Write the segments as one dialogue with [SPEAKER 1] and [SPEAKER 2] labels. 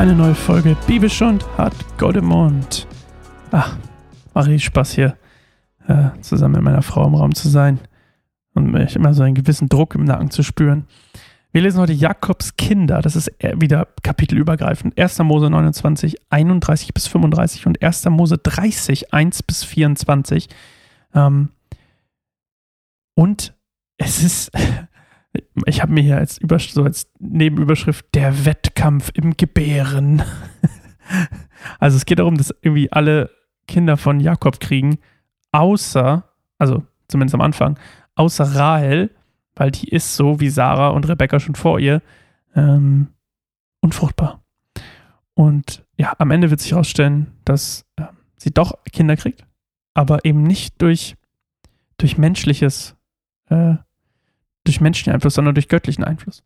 [SPEAKER 1] Eine neue Folge Bibelschund hat Goldemond. Ach, macht richtig Spaß hier, äh, zusammen mit meiner Frau im Raum zu sein und mich immer so einen gewissen Druck im Nacken zu spüren. Wir lesen heute Jakobs Kinder. Das ist wieder kapitelübergreifend. 1. Mose 29, 31 bis 35 und 1. Mose 30, 1 bis 24. Ähm, und es ist, ich habe mir hier als, Übersch so als Nebenüberschrift der Wettkampf im Gebären. also es geht darum, dass irgendwie alle Kinder von Jakob kriegen, außer, also zumindest am Anfang, außer Rahel, weil die ist so wie Sarah und Rebecca schon vor ihr ähm, unfruchtbar. Und ja, am Ende wird sich herausstellen, dass äh, sie doch Kinder kriegt, aber eben nicht durch, durch menschliches äh, durch menschlichen Einfluss, sondern durch göttlichen Einfluss.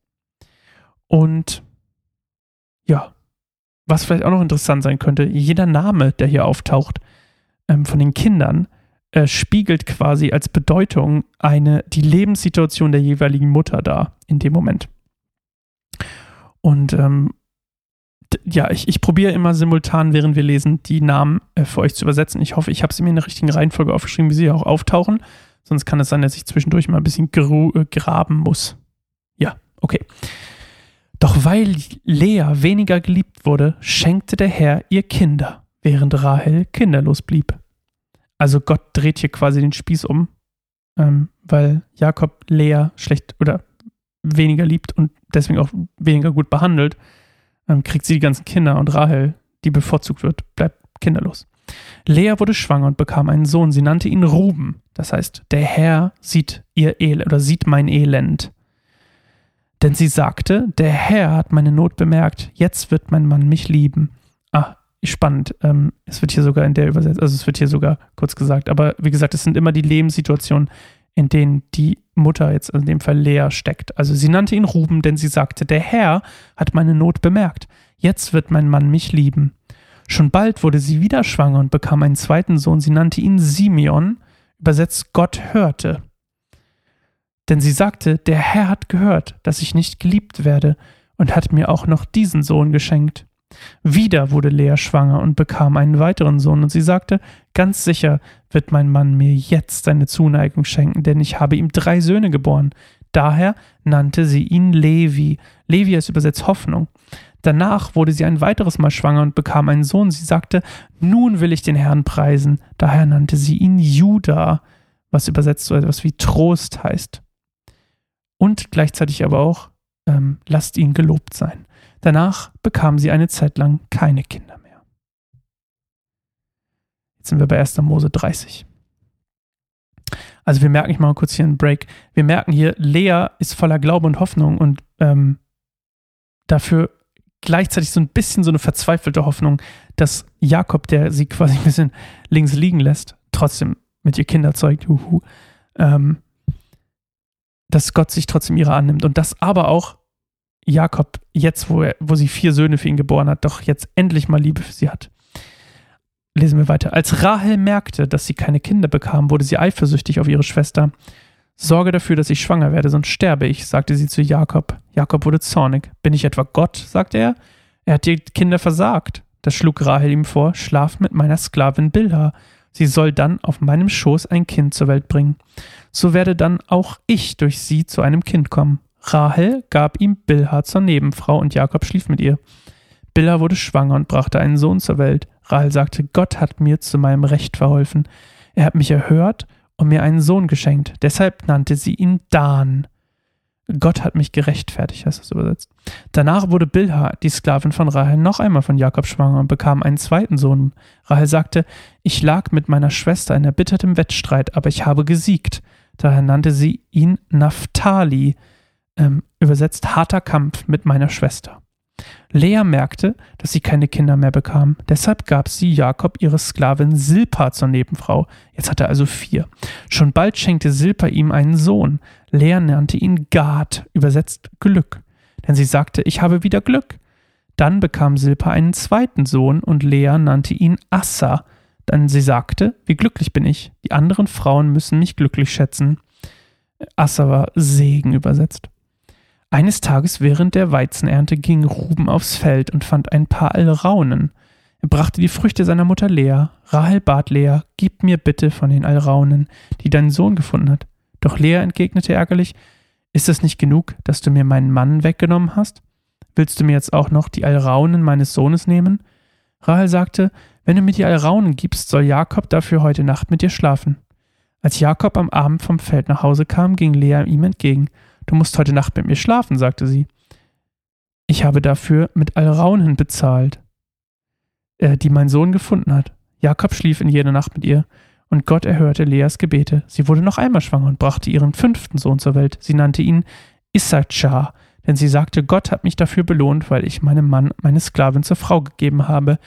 [SPEAKER 1] Und ja, was vielleicht auch noch interessant sein könnte, jeder Name, der hier auftaucht, ähm, von den Kindern, äh, spiegelt quasi als Bedeutung eine, die Lebenssituation der jeweiligen Mutter dar in dem Moment. Und ähm, ja, ich, ich probiere immer simultan, während wir lesen, die Namen äh, für euch zu übersetzen. Ich hoffe, ich habe sie mir in der richtigen Reihenfolge aufgeschrieben, wie sie auch auftauchen. Sonst kann es sein, dass ich zwischendurch mal ein bisschen äh, graben muss. Ja, okay. Doch weil Lea weniger geliebt wurde, schenkte der Herr ihr Kinder, während Rahel kinderlos blieb. Also Gott dreht hier quasi den Spieß um, ähm, weil Jakob Lea schlecht oder weniger liebt und deswegen auch weniger gut behandelt, ähm, kriegt sie die ganzen Kinder und Rahel, die bevorzugt wird, bleibt kinderlos. Lea wurde schwanger und bekam einen Sohn. Sie nannte ihn Ruben. Das heißt, der Herr sieht ihr Elend oder sieht mein Elend. Denn sie sagte, der Herr hat meine Not bemerkt. Jetzt wird mein Mann mich lieben. Ah, spannend. Ähm, es wird hier sogar in der Übersetzung, also es wird hier sogar kurz gesagt. Aber wie gesagt, es sind immer die Lebenssituationen, in denen die Mutter jetzt in dem Fall Lea steckt. Also sie nannte ihn Ruben, denn sie sagte, der Herr hat meine Not bemerkt. Jetzt wird mein Mann mich lieben. Schon bald wurde sie wieder schwanger und bekam einen zweiten Sohn. Sie nannte ihn Simeon, übersetzt Gott hörte. Denn sie sagte, der Herr hat gehört, dass ich nicht geliebt werde und hat mir auch noch diesen Sohn geschenkt. Wieder wurde Lea schwanger und bekam einen weiteren Sohn, und sie sagte, ganz sicher wird mein Mann mir jetzt seine Zuneigung schenken, denn ich habe ihm drei Söhne geboren. Daher nannte sie ihn Levi. Levi ist übersetzt Hoffnung. Danach wurde sie ein weiteres Mal schwanger und bekam einen Sohn. Sie sagte, nun will ich den Herrn preisen. Daher nannte sie ihn Judah, was übersetzt so etwas wie Trost heißt. Und gleichzeitig aber auch, ähm, lasst ihn gelobt sein. Danach bekam sie eine Zeit lang keine Kinder mehr. Jetzt sind wir bei 1. Mose 30. Also wir merken, ich mache mal kurz hier einen Break. Wir merken hier, Lea ist voller Glaube und Hoffnung und ähm, dafür gleichzeitig so ein bisschen so eine verzweifelte Hoffnung, dass Jakob, der sie quasi ein bisschen links liegen lässt, trotzdem mit ihr Kinder zeugt, uhu, ähm, dass Gott sich trotzdem ihrer annimmt und dass aber auch Jakob jetzt, wo, er, wo sie vier Söhne für ihn geboren hat, doch jetzt endlich mal Liebe für sie hat. Lesen wir weiter. Als Rahel merkte, dass sie keine Kinder bekam, wurde sie eifersüchtig auf ihre Schwester. Sorge dafür, dass ich schwanger werde, sonst sterbe ich, sagte sie zu Jakob. Jakob wurde zornig. Bin ich etwa Gott? sagte er. Er hat die Kinder versagt. Da schlug Rahel ihm vor, schlaf mit meiner Sklavin Bilha. Sie soll dann auf meinem Schoß ein Kind zur Welt bringen. So werde dann auch ich durch sie zu einem Kind kommen. Rahel gab ihm Bilha zur Nebenfrau und Jakob schlief mit ihr. Bilha wurde schwanger und brachte einen Sohn zur Welt. Rahel sagte, Gott hat mir zu meinem Recht verholfen. Er hat mich erhört und mir einen Sohn geschenkt. Deshalb nannte sie ihn Dan. Gott hat mich gerechtfertigt, heißt das übersetzt. Danach wurde Bilha, die Sklavin von Rahel, noch einmal von Jakob schwanger und bekam einen zweiten Sohn. Rahel sagte, ich lag mit meiner Schwester in erbittertem Wettstreit, aber ich habe gesiegt. Daher nannte sie ihn Naphtali, ähm, übersetzt harter Kampf mit meiner Schwester. Lea merkte, dass sie keine Kinder mehr bekam. Deshalb gab sie Jakob ihre Sklavin Silpa zur Nebenfrau. Jetzt hat er also vier. Schon bald schenkte Silpa ihm einen Sohn. Lea nannte ihn Gad, übersetzt Glück. Denn sie sagte, ich habe wieder Glück. Dann bekam Silpa einen zweiten Sohn und Lea nannte ihn Assa. Denn sie sagte, wie glücklich bin ich. Die anderen Frauen müssen mich glücklich schätzen. Assa war Segen übersetzt. Eines Tages während der Weizenernte ging Ruben aufs Feld und fand ein paar Alraunen. Er brachte die Früchte seiner Mutter Lea. Rahel bat Lea, gib mir bitte von den Alraunen, die dein Sohn gefunden hat. Doch Lea entgegnete ärgerlich, ist es nicht genug, dass du mir meinen Mann weggenommen hast? Willst du mir jetzt auch noch die Alraunen meines Sohnes nehmen? Rahel sagte, wenn du mir die Alraunen gibst, soll Jakob dafür heute Nacht mit dir schlafen. Als Jakob am Abend vom Feld nach Hause kam, ging Lea ihm entgegen. Du musst heute Nacht mit mir schlafen, sagte sie. Ich habe dafür mit Alraunen bezahlt äh, die mein Sohn gefunden hat. Jakob schlief in jeder Nacht mit ihr, und Gott erhörte Leas Gebete. Sie wurde noch einmal schwanger und brachte ihren fünften Sohn zur Welt. Sie nannte ihn Issachar, denn sie sagte, Gott hat mich dafür belohnt, weil ich meinem Mann meine Sklavin zur Frau gegeben habe.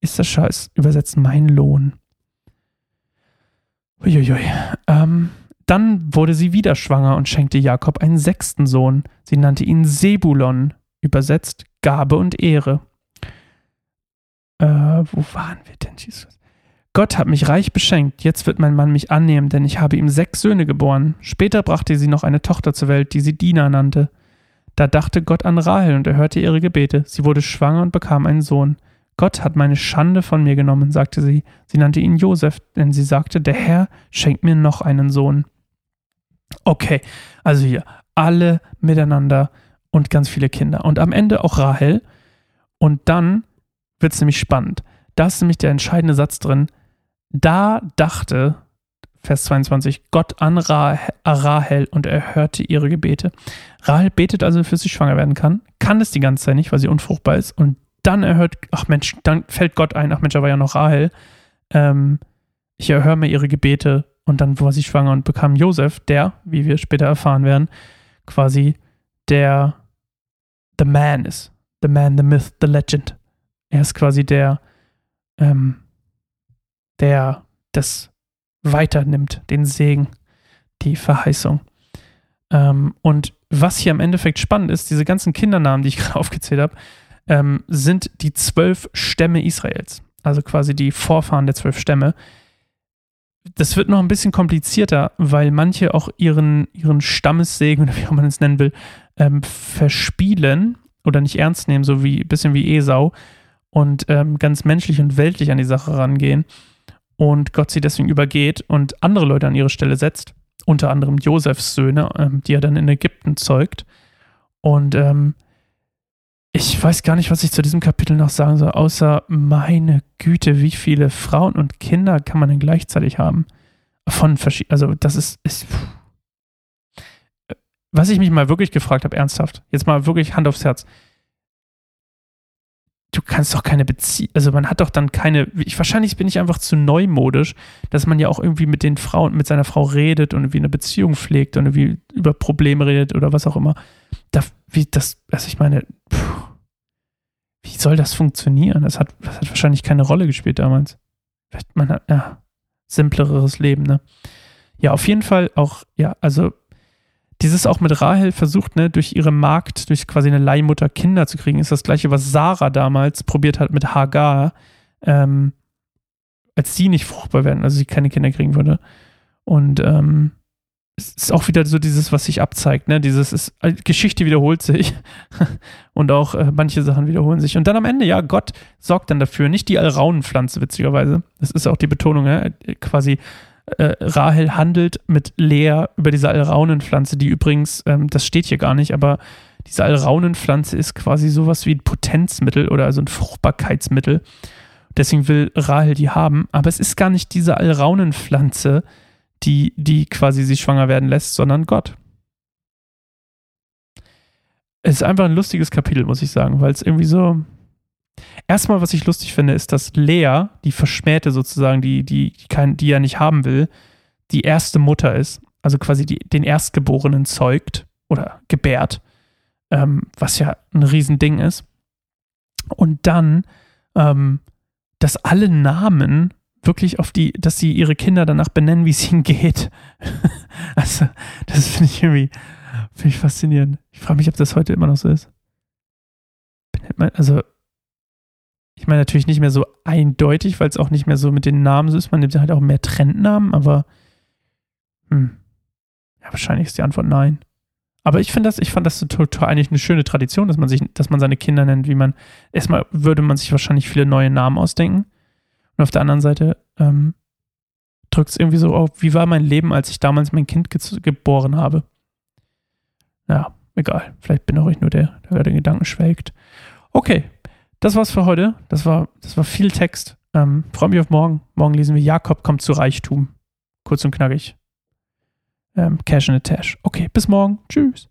[SPEAKER 1] Issachar ist übersetzt mein Lohn. Uiuiui. Ähm, dann wurde sie wieder schwanger und schenkte Jakob einen sechsten Sohn. Sie nannte ihn Sebulon, übersetzt Gabe und Ehre. Äh, wo waren wir denn, Jesus? Gott hat mich reich beschenkt, jetzt wird mein Mann mich annehmen, denn ich habe ihm sechs Söhne geboren. Später brachte sie noch eine Tochter zur Welt, die sie Dina nannte. Da dachte Gott an Rahel und er hörte ihre Gebete. Sie wurde schwanger und bekam einen Sohn. Gott hat meine Schande von mir genommen, sagte sie. Sie nannte ihn Josef, denn sie sagte, der Herr schenkt mir noch einen Sohn. Okay, also hier alle miteinander und ganz viele Kinder. Und am Ende auch Rahel. Und dann wird es nämlich spannend. Da ist nämlich der entscheidende Satz drin. Da dachte, Vers 22, Gott an Rahel und er hörte ihre Gebete. Rahel betet also, für sie schwanger werden kann, kann es die ganze Zeit nicht, weil sie unfruchtbar ist. Und dann erhört, ach Mensch, dann fällt Gott ein, ach Mensch, war ja noch Rahel. Ähm, ich erhöre mir ihre Gebete und dann war sie schwanger und bekam Josef, der, wie wir später erfahren werden, quasi der The Man ist. The Man, the Myth, the Legend. Er ist quasi der, ähm, der das weiternimmt, den Segen, die Verheißung. Ähm, und was hier im Endeffekt spannend ist, diese ganzen Kindernamen, die ich gerade aufgezählt habe, ähm, sind die zwölf Stämme Israels. Also quasi die Vorfahren der zwölf Stämme. Das wird noch ein bisschen komplizierter, weil manche auch ihren, ihren Stammessegen oder wie auch man es nennen will, ähm, verspielen oder nicht ernst nehmen, so wie ein bisschen wie Esau und ähm, ganz menschlich und weltlich an die Sache rangehen und Gott sie deswegen übergeht und andere Leute an ihre Stelle setzt, unter anderem Josefs Söhne, ähm, die er dann in Ägypten zeugt. Und ähm, ich weiß gar nicht, was ich zu diesem Kapitel noch sagen soll, außer meine Güte, wie viele Frauen und Kinder kann man denn gleichzeitig haben? Von verschiedenen, also das ist, ist was ich mich mal wirklich gefragt habe, ernsthaft, jetzt mal wirklich Hand aufs Herz, du kannst doch keine Beziehung, also man hat doch dann keine, ich, wahrscheinlich bin ich einfach zu neumodisch, dass man ja auch irgendwie mit den Frauen, mit seiner Frau redet und irgendwie eine Beziehung pflegt und irgendwie über Probleme redet oder was auch immer. Da, wie das, also ich meine, pff, wie soll das funktionieren? Das hat, das hat wahrscheinlich keine Rolle gespielt damals. Vielleicht man hat, ja, simpleres Leben, ne? Ja, auf jeden Fall auch, ja, also dieses auch mit Rahel versucht, ne, durch ihre Magd, durch quasi eine Leihmutter Kinder zu kriegen, ist das gleiche, was Sarah damals probiert hat mit Hagar, ähm, als sie nicht fruchtbar werden, also sie keine Kinder kriegen würde. Und ähm, es ist auch wieder so dieses, was sich abzeigt, ne? Dieses ist, äh, Geschichte wiederholt sich und auch äh, manche Sachen wiederholen sich. Und dann am Ende, ja, Gott sorgt dann dafür, nicht die Alraunenpflanze, witzigerweise. Das ist auch die Betonung, ja? quasi äh, Rahel handelt mit Lea über diese Alraunenpflanze, die übrigens, ähm, das steht hier gar nicht, aber diese Alraunenpflanze ist quasi sowas wie ein Potenzmittel oder also ein Fruchtbarkeitsmittel. Deswegen will Rahel die haben, aber es ist gar nicht diese Alraunenpflanze, die, die quasi sie schwanger werden lässt, sondern Gott. Es ist einfach ein lustiges Kapitel, muss ich sagen, weil es irgendwie so, Erstmal, was ich lustig finde, ist, dass Lea, die Verschmähte sozusagen, die, die, die, kein, die er nicht haben will, die erste Mutter ist, also quasi die, den Erstgeborenen zeugt oder gebärt, ähm, was ja ein Riesending ist. Und dann, ähm, dass alle Namen wirklich auf die, dass sie ihre Kinder danach benennen, wie es ihnen geht. also, das finde ich irgendwie, finde ich faszinierend. Ich frage mich, ob das heute immer noch so ist. Also, ich meine natürlich nicht mehr so eindeutig, weil es auch nicht mehr so mit den Namen so ist. Man nimmt halt auch mehr Trendnamen, aber hm. Ja, wahrscheinlich ist die Antwort nein. Aber ich finde das, ich fand das total eigentlich eine schöne Tradition, dass man sich, dass man seine Kinder nennt, wie man, erstmal würde man sich wahrscheinlich viele neue Namen ausdenken. Und auf der anderen Seite ähm, drückt es irgendwie so auf, wie war mein Leben, als ich damals mein Kind ge geboren habe. Ja, egal. Vielleicht bin auch ich nur der, der den Gedanken schwelgt. Okay, das war's für heute. Das war, das war viel Text. Ähm, Freue mich auf morgen. Morgen lesen wir Jakob kommt zu Reichtum. Kurz und knackig. Ähm, Cash in a Tash. Okay, bis morgen. Tschüss.